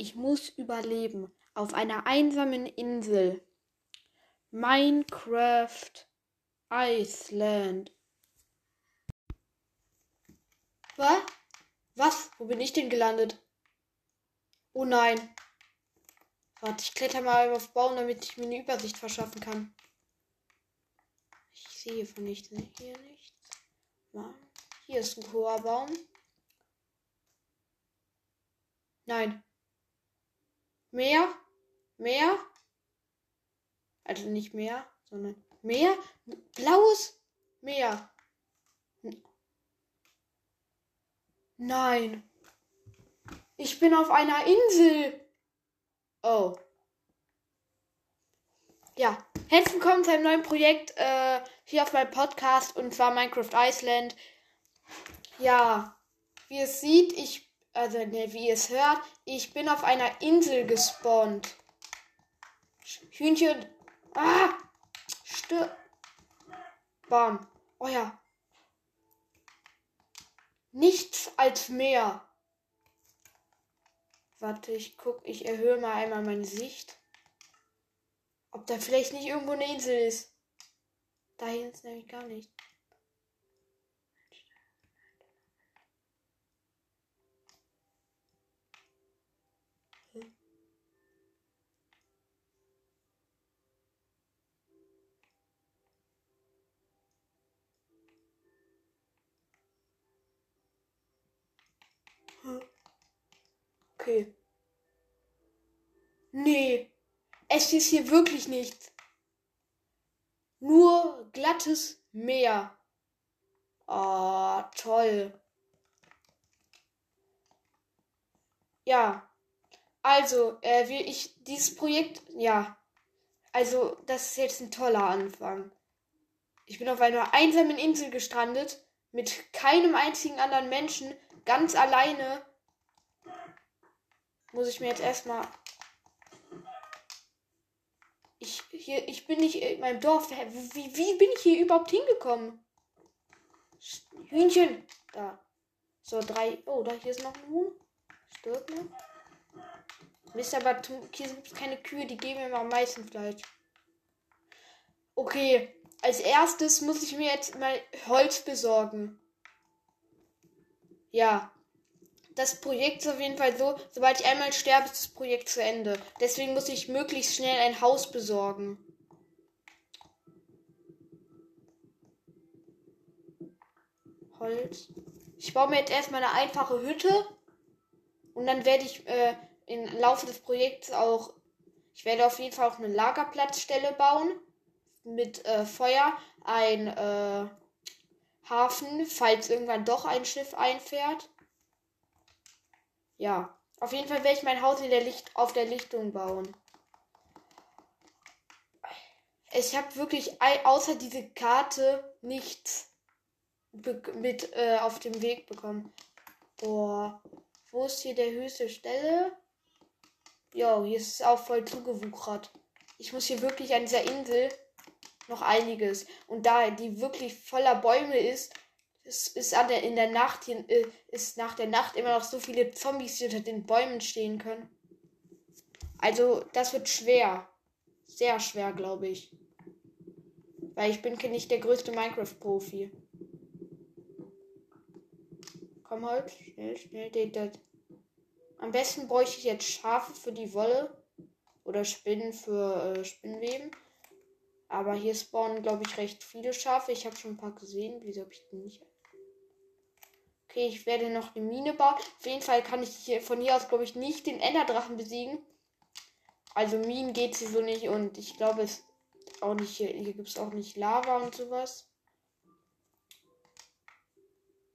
Ich muss überleben auf einer einsamen Insel. Minecraft Iceland. Was? Was? Wo bin ich denn gelandet? Oh nein. Warte, ich kletter mal auf Baum, damit ich mir eine Übersicht verschaffen kann. Ich sehe von nichts. Hier nichts. Hier ist ein hoher Baum. Nein. Mehr? Mehr? Also nicht mehr, sondern mehr? Blaues Meer. Nein. Ich bin auf einer Insel. Oh. Ja, herzlich willkommen zu einem neuen Projekt äh, hier auf meinem Podcast und zwar Minecraft Iceland. Ja, wie es sieht, ich, also ne, wie es hört, ich bin auf einer Insel gespawnt. Hühnchen. Ah! Stirb. Bam. Oh ja. Nichts als Meer. Warte, ich guck, ich erhöhe mal einmal meine Sicht. Ob da vielleicht nicht irgendwo eine Insel ist. Da hinten ist nämlich gar nicht. Okay. Nee. Es ist hier wirklich nichts. Nur glattes Meer. Oh, toll. Ja. Also, äh, wie ich dieses Projekt, ja. Also, das ist jetzt ein toller Anfang. Ich bin auf einer einsamen Insel gestrandet, mit keinem einzigen anderen Menschen, ganz alleine muss ich mir jetzt erstmal. Ich, hier, ich bin nicht in meinem Dorf. Wie, wie bin ich hier überhaupt hingekommen? Hühnchen. Da. So, drei. Oh, da hier ist noch ein Huhn. Stirbt ne? Mist, aber hier es keine Kühe, die geben immer am meisten Fleisch. Okay, als erstes muss ich mir jetzt mal Holz besorgen. Ja, das Projekt ist auf jeden Fall so, sobald ich einmal sterbe, ist das Projekt zu Ende. Deswegen muss ich möglichst schnell ein Haus besorgen. Holz. Ich baue mir jetzt erstmal eine einfache Hütte. Und dann werde ich äh, im Laufe des Projekts auch. Ich werde auf jeden Fall auch eine Lagerplatzstelle bauen. Mit äh, Feuer. Ein äh, Hafen, falls irgendwann doch ein Schiff einfährt. Ja. Auf jeden Fall werde ich mein Haus in der Licht auf der Lichtung bauen. Ich habe wirklich außer diese Karte nichts mit äh, auf dem Weg bekommen. Boah. Wo ist hier der höchste Stelle? Jo, hier ist es auch voll zugewuchert. Ich muss hier wirklich an dieser Insel noch einiges. Und da die wirklich voller Bäume ist, es ist an der, in der Nacht hier, äh, ist nach der Nacht immer noch so viele Zombies, die unter den Bäumen stehen können. Also, das wird schwer. Sehr schwer, glaube ich. Weil ich bin nicht der größte Minecraft-Profi. Komm halt, schnell, schnell, den, den. Am besten bräuchte ich jetzt Schafe für die Wolle. Oder Spinnen für äh, Spinnweben. Aber hier spawnen, glaube ich, recht viele Schafe. Ich habe schon ein paar gesehen. Wieso habe ich die nicht Okay, ich werde noch eine Mine bauen. Auf jeden Fall kann ich hier von hier aus, glaube ich, nicht den Enderdrachen besiegen. Also Minen geht sie so nicht und ich glaube es auch nicht hier. Hier gibt es auch nicht Lava und sowas.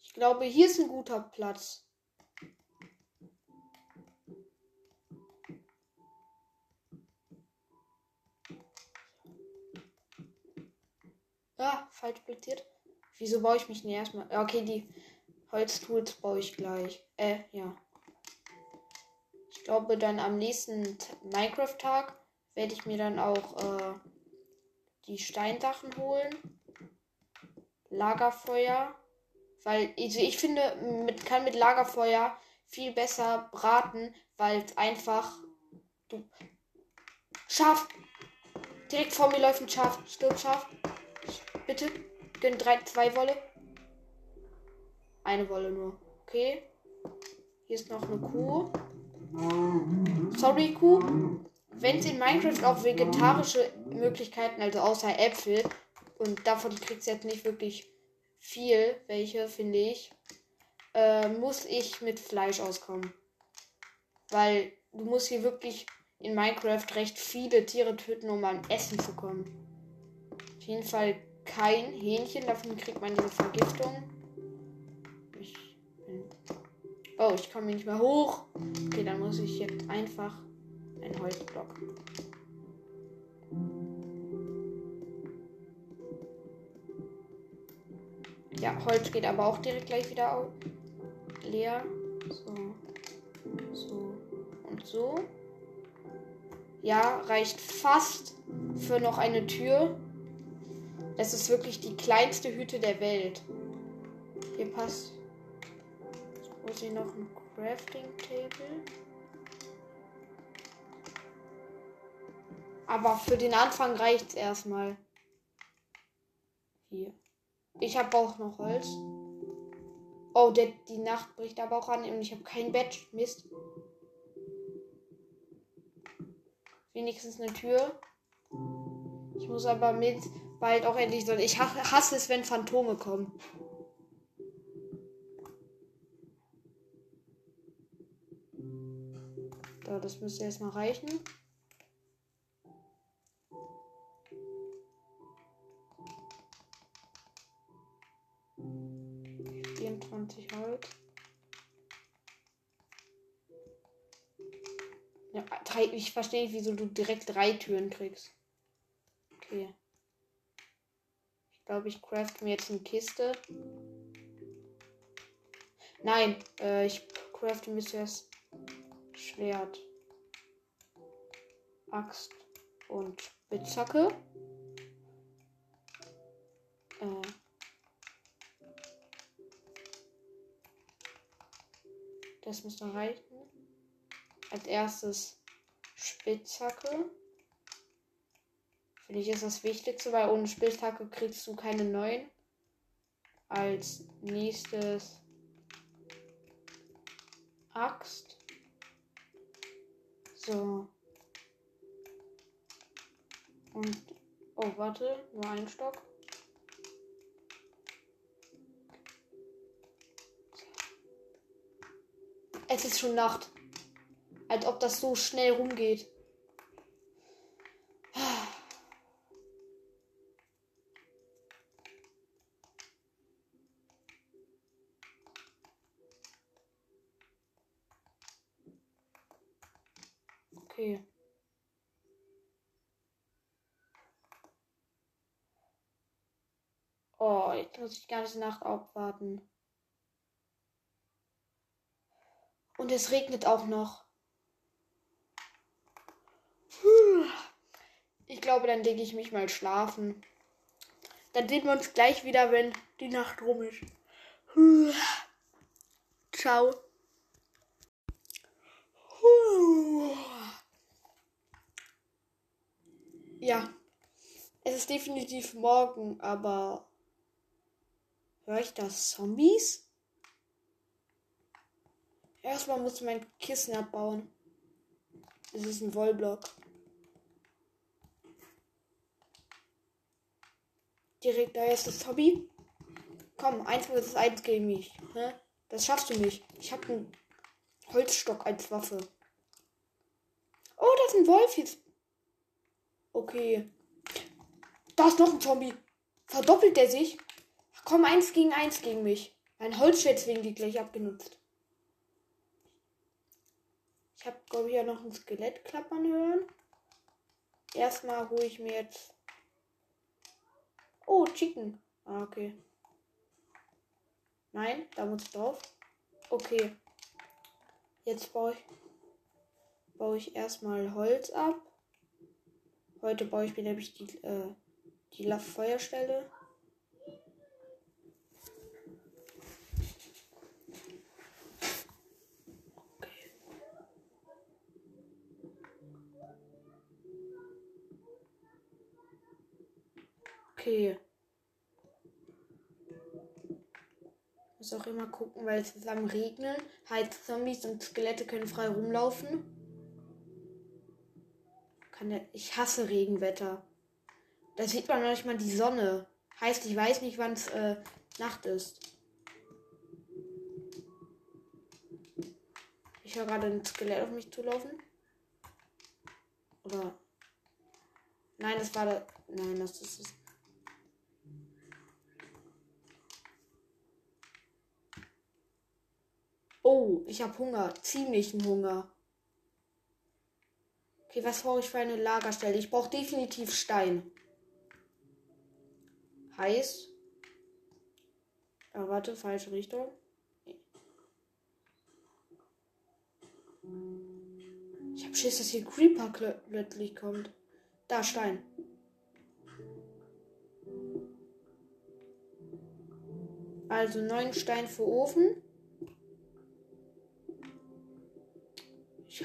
Ich glaube, hier ist ein guter Platz. Ah, falsch platziert. Wieso baue ich mich nicht erstmal? Okay, die Holztools baue ich gleich. Äh, ja. Ich glaube, dann am nächsten Minecraft-Tag werde ich mir dann auch äh, die Steinsachen holen. Lagerfeuer. Weil, also ich finde, mit, kann mit Lagerfeuer viel besser braten, weil es einfach. Du. Schaf! Direkt vor mir läuft ein Schaf. Stirb, Schaf. Bitte. Gönn drei, zwei Wolle. Eine Wolle nur. Okay. Hier ist noch eine Kuh. Sorry, Kuh. Wenn es in Minecraft auch vegetarische Möglichkeiten, also außer Äpfel, und davon kriegst du jetzt nicht wirklich viel, welche, finde ich, äh, muss ich mit Fleisch auskommen. Weil du musst hier wirklich in Minecraft recht viele Tiere töten, um an Essen zu kommen. Auf jeden Fall kein Hähnchen, davon kriegt man diese Vergiftung. Oh, ich komme nicht mehr hoch. Okay, dann muss ich jetzt einfach einen Holzblock. Ja, Holz geht aber auch direkt gleich wieder auf. leer. So. So. Und so. Ja, reicht fast für noch eine Tür. Das ist wirklich die kleinste Hütte der Welt. Hier passt. Muss ich noch ein Crafting Table. Aber für den Anfang reicht es erstmal. Hier. Ich habe auch noch Holz. Oh, der, die Nacht bricht aber auch an und ich habe kein Bett. Mist. Wenigstens eine Tür. Ich muss aber mit bald auch endlich so. Ich hasse es, wenn Phantome kommen. Das müsste erstmal reichen. 24 Holz. Ja, drei, ich verstehe nicht, wieso du direkt drei Türen kriegst. Okay. Ich glaube, ich craft mir jetzt eine Kiste. Nein, äh, ich crafte mir zuerst Schwert, Axt und Spitzhacke. Äh, Das müsste reichen. Als erstes Spitzhacke. Finde ich ist das Wichtigste, weil ohne Spitzhacke kriegst du keine neuen. Als nächstes Axt. So. Und. Oh, warte, nur ein Stock. Es ist schon Nacht. Als ob das so schnell rumgeht. Okay. Oh, jetzt muss ich die ganze Nacht abwarten. Und es regnet auch noch. Ich glaube, dann lege ich mich mal schlafen. Dann sehen wir uns gleich wieder, wenn die Nacht rum ist. Ciao. Ja, es ist definitiv morgen, aber höre ich das Zombies? Erstmal muss ich mein Kissen abbauen. Das ist ein Wollblock. Direkt da ist das Hobby. Komm, eins vs eins gegen mich. Ne? Das schaffst du nicht. Ich habe einen Holzstock als Waffe. Oh, das ist ein Wolf jetzt. Okay. Da ist noch ein Zombie. Verdoppelt der sich? Komm, eins gegen eins gegen mich. Mein Holzschätz wegen die gleich abgenutzt. Ich habe, glaube ich, ja noch ein Skelett klappern hören. Erstmal hole ich mir jetzt. Oh, Chicken. Ah, okay. Nein, da muss ich drauf. Okay. Jetzt baue ich, baue ich erstmal Holz ab. Heute baue ich mir nämlich die, äh, die Feuerstelle. Okay. Muss auch immer gucken, weil es ist am Regnen. Heißt, Zombies und Skelette können frei rumlaufen. Der ich hasse Regenwetter. Da sieht man manchmal die Sonne. Heißt, ich weiß nicht, wann es äh, Nacht ist. Ich höre gerade ein Skelett auf mich zulaufen. Oder. Nein, das war da. Nein, das ist es. Oh, ich habe Hunger. Ziemlichen Hunger. Okay, was brauche ich für eine Lagerstelle? Ich brauche definitiv Stein. Heiß. Ah, warte, falsche Richtung. Ich habe Schiss, dass hier Creeper plötzlich kommt. Da, Stein. Also neun Stein für Ofen.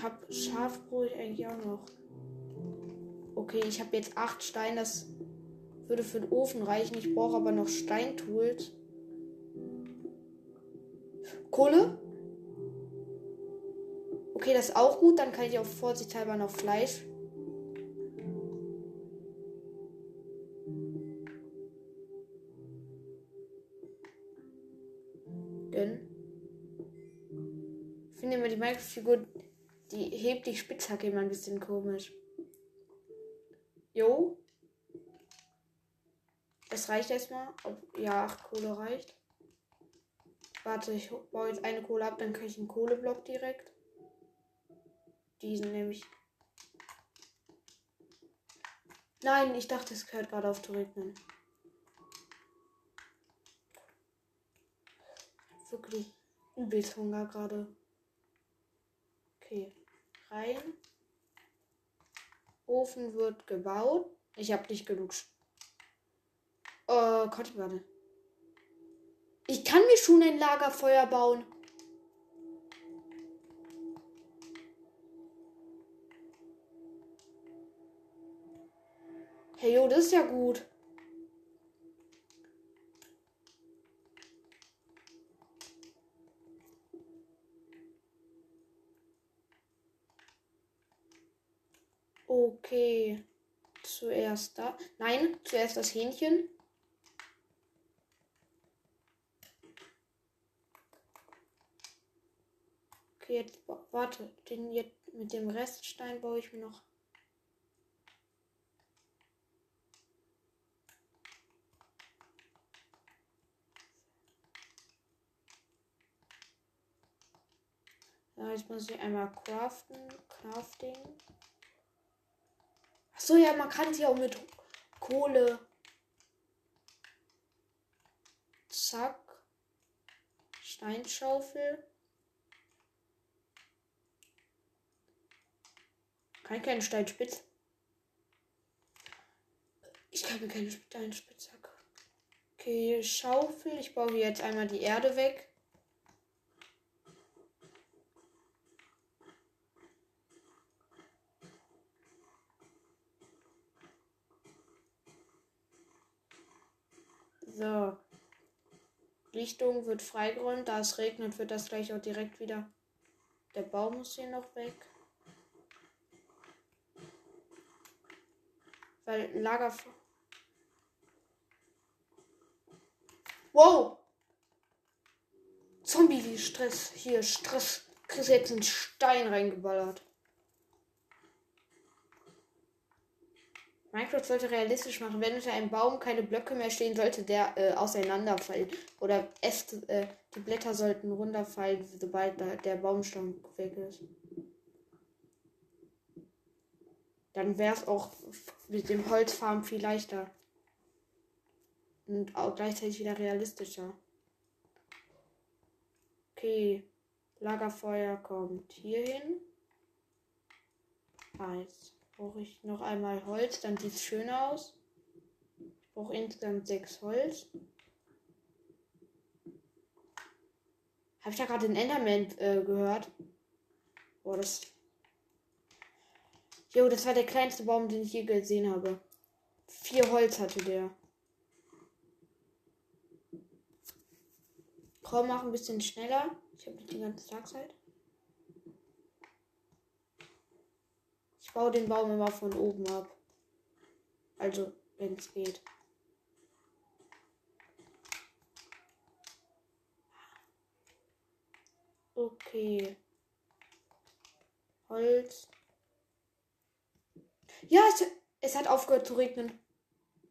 Ich habe Schafbrot eigentlich auch noch. Okay, ich habe jetzt acht Steine. Das würde für den Ofen reichen. Ich brauche aber noch Steintools. Kohle? Okay, das ist auch gut. Dann kann ich auf vorsichtshalber noch Fleisch. Denn ich finde immer die Minecraft-Figur, die hebt die Spitzhacke immer ein bisschen komisch. Jo. Es reicht erstmal. Ob, ja, 8 Kohle reicht. Warte, ich baue jetzt eine Kohle ab, dann kriege ich einen Kohleblock direkt. Diesen nehme ich. Nein, ich dachte, es gehört gerade auf zu regnen. Wirklich übelst Hunger gerade. Okay. Rein. Ofen wird gebaut. Ich habe nicht genug. Oh, Gott, warte. Ich kann mir schon ein Lagerfeuer bauen. Hey, jo, das ist ja gut. Okay. Zuerst da. Nein, zuerst das Hähnchen. Okay, jetzt warte. Den jetzt mit dem Reststein baue ich mir noch Ja, jetzt muss ich einmal craften. Crafting. Achso, ja, man kann sie auch mit Kohle. Zack. Steinschaufel. Kann ich keine Steinspitze? Ich kann mir keine Steinspitzhacke. Okay, Schaufel. Ich baue hier jetzt einmal die Erde weg. So. Lichtung wird freigeräumt. Da es regnet, wird das gleich auch direkt wieder. Der Baum muss hier noch weg. Weil Lager. Wow! Zombie wie Stress. Hier, Stress. Chris jetzt einen Stein reingeballert. Minecraft sollte realistisch machen, wenn unter einem Baum keine Blöcke mehr stehen, sollte der äh, auseinanderfallen. Oder Äste, äh, die Blätter sollten runterfallen, sobald da der Baumstamm weg ist. Dann wäre es auch mit dem Holzfarm viel leichter. Und auch gleichzeitig wieder realistischer. Okay. Lagerfeuer kommt hier hin. Eins brauche ich noch einmal Holz, dann sieht es schön aus. Ich brauche insgesamt sechs Holz. Habe ich da gerade den Enderman äh, gehört? Boah, das. Jo, das war der kleinste Baum, den ich je gesehen habe. Vier Holz hatte der. Komm, mach ein bisschen schneller. Ich habe nicht die ganze Tagszeit. Ich baue den Baum immer von oben ab. Also, wenn es geht. Okay. Holz. Ja, es, es hat aufgehört zu regnen.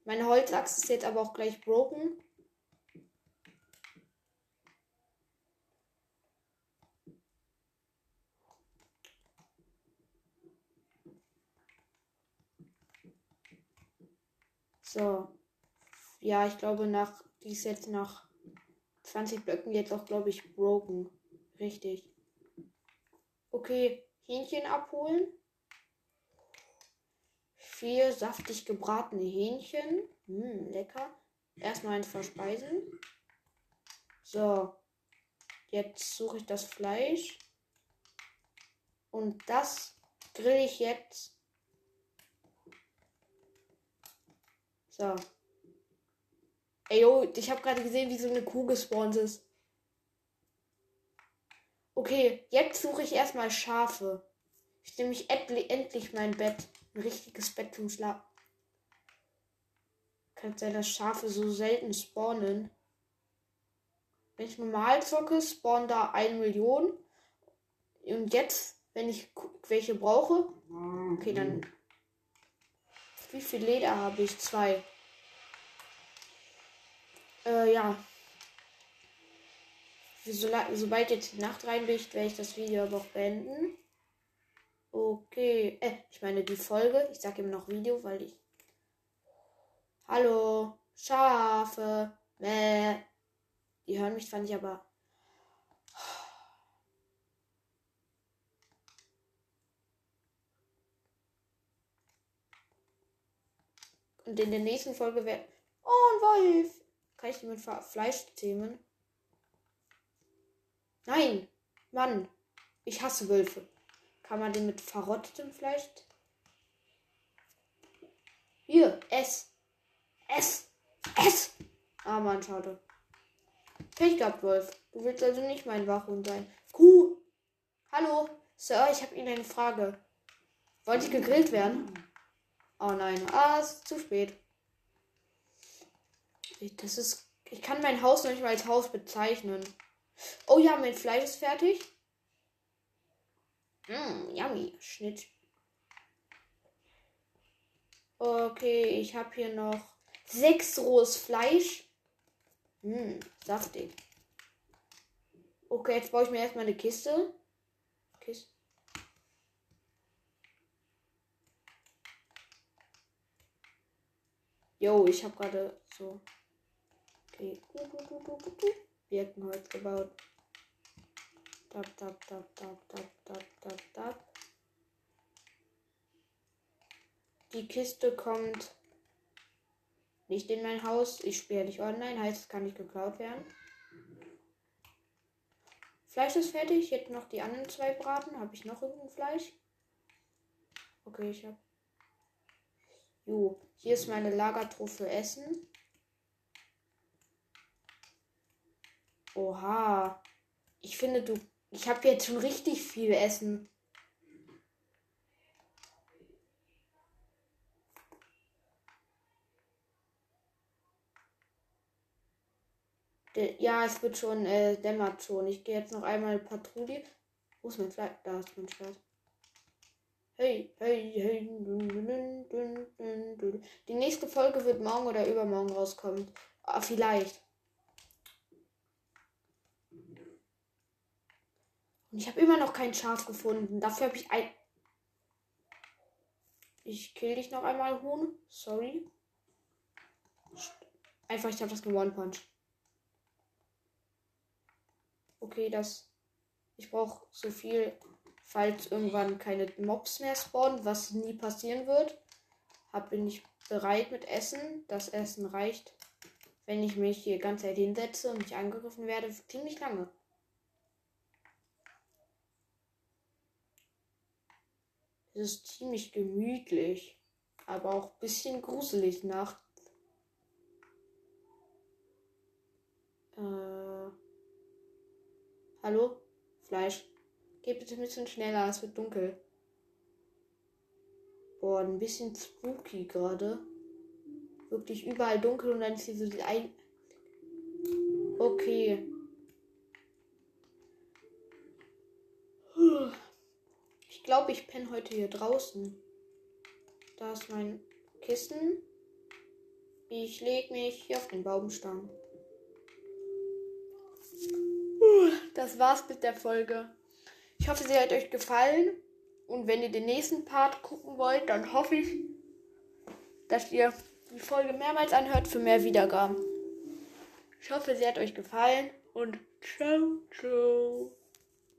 Meine Holzachse ist jetzt aber auch gleich broken. So. Ja, ich glaube nach, die ist jetzt nach 20 Blöcken jetzt auch, glaube ich, broken. Richtig. Okay, Hähnchen abholen. Vier saftig gebratene Hähnchen. Hm, lecker. Erstmal eins verspeisen. So. Jetzt suche ich das Fleisch. Und das grill ich jetzt. So. Ey, yo, ich habe gerade gesehen, wie so eine Kuh gespawnt ist. Okay, jetzt suche ich erstmal Schafe. Ich nehme mich endlich mein Bett. Ein richtiges Bett zum Schlafen. Kann sein, dass Schafe so selten spawnen. Wenn ich normal zocke, spawnen da eine Million. Und jetzt, wenn ich welche brauche. Okay, dann. Wie viel Leder habe ich? Zwei. Äh, ja so, sobald jetzt die Nacht reinbricht, werde ich das Video aber auch beenden. Okay. Äh, ich meine die Folge. Ich sage immer noch Video, weil ich. Hallo. Schafe. Mäh. Die hören mich zwar nicht, aber. Und in der nächsten Folge wird. Oh, ein Wolf! Kann ich die mit Fleisch zähmen? Nein, Mann, ich hasse Wölfe. Kann man den mit verrottetem Fleisch? Hier, ess. Ess. Ess. Ah, Mann, schade. Pech gehabt, Wolf. Du willst also nicht mein Wachhund sein. Kuh. Hallo, Sir, ich habe Ihnen eine Frage. Wollte ich gegrillt werden? Oh nein, ah, es ist zu spät. Das ist. Ich kann mein Haus noch nicht mal als Haus bezeichnen. Oh ja, mein Fleisch ist fertig. Mmm, yummy. Schnitt. Okay, ich habe hier noch sechs rohes Fleisch. Mmm, saftig. Okay, jetzt baue ich mir erstmal eine Kiste. Kiste. Jo, ich habe gerade so. Okay. Birkenholz gebaut. Tap, tap, tap, tap, tap, tap, tap, tap. Die Kiste kommt nicht in mein Haus. Ich spiele nicht online, heißt es kann nicht geklaut werden. Fleisch ist fertig. Jetzt noch die anderen zwei braten. Habe ich noch irgendein Fleisch? Okay, ich habe. Jo, hier ist meine Lagertruhe für Essen. Oha. Ich finde, du. Ich habe jetzt schon richtig viel Essen. Ja, es wird schon, äh, dämmert schon. Ich gehe jetzt noch einmal Patrouille. Wo ist mein Schwert? Da ist mein Schwert. Hey, hey, hey. Die nächste Folge wird morgen oder übermorgen rauskommen. Ah, vielleicht. Und ich habe immer noch kein Schaf gefunden. Dafür habe ich ein. Ich kill dich noch einmal, Huhn. Sorry. Einfach, ich habe das gewonnen, Punch. Okay, das. Ich brauche so viel, falls irgendwann keine Mobs mehr spawnen, was nie passieren wird. Hab, bin ich bereit mit Essen. Das Essen reicht, wenn ich mich hier ganz hinsetze und nicht angegriffen werde, ziemlich lange. Es ist ziemlich gemütlich, aber auch ein bisschen gruselig nachts. Äh, Hallo? Fleisch. Geh bitte ein bisschen schneller, es wird dunkel. Boah, ein bisschen spooky gerade. Wirklich überall dunkel und dann ist hier so die ein. Okay. Ich glaube, ich penne heute hier draußen. Da ist mein Kissen. Ich lege mich hier auf den Baumstamm. Das war's mit der Folge. Ich hoffe, sie hat euch gefallen. Und wenn ihr den nächsten Part gucken wollt, dann hoffe ich, dass ihr die Folge mehrmals anhört für mehr Wiedergaben. Ich hoffe, sie hat euch gefallen und ciao, ciao.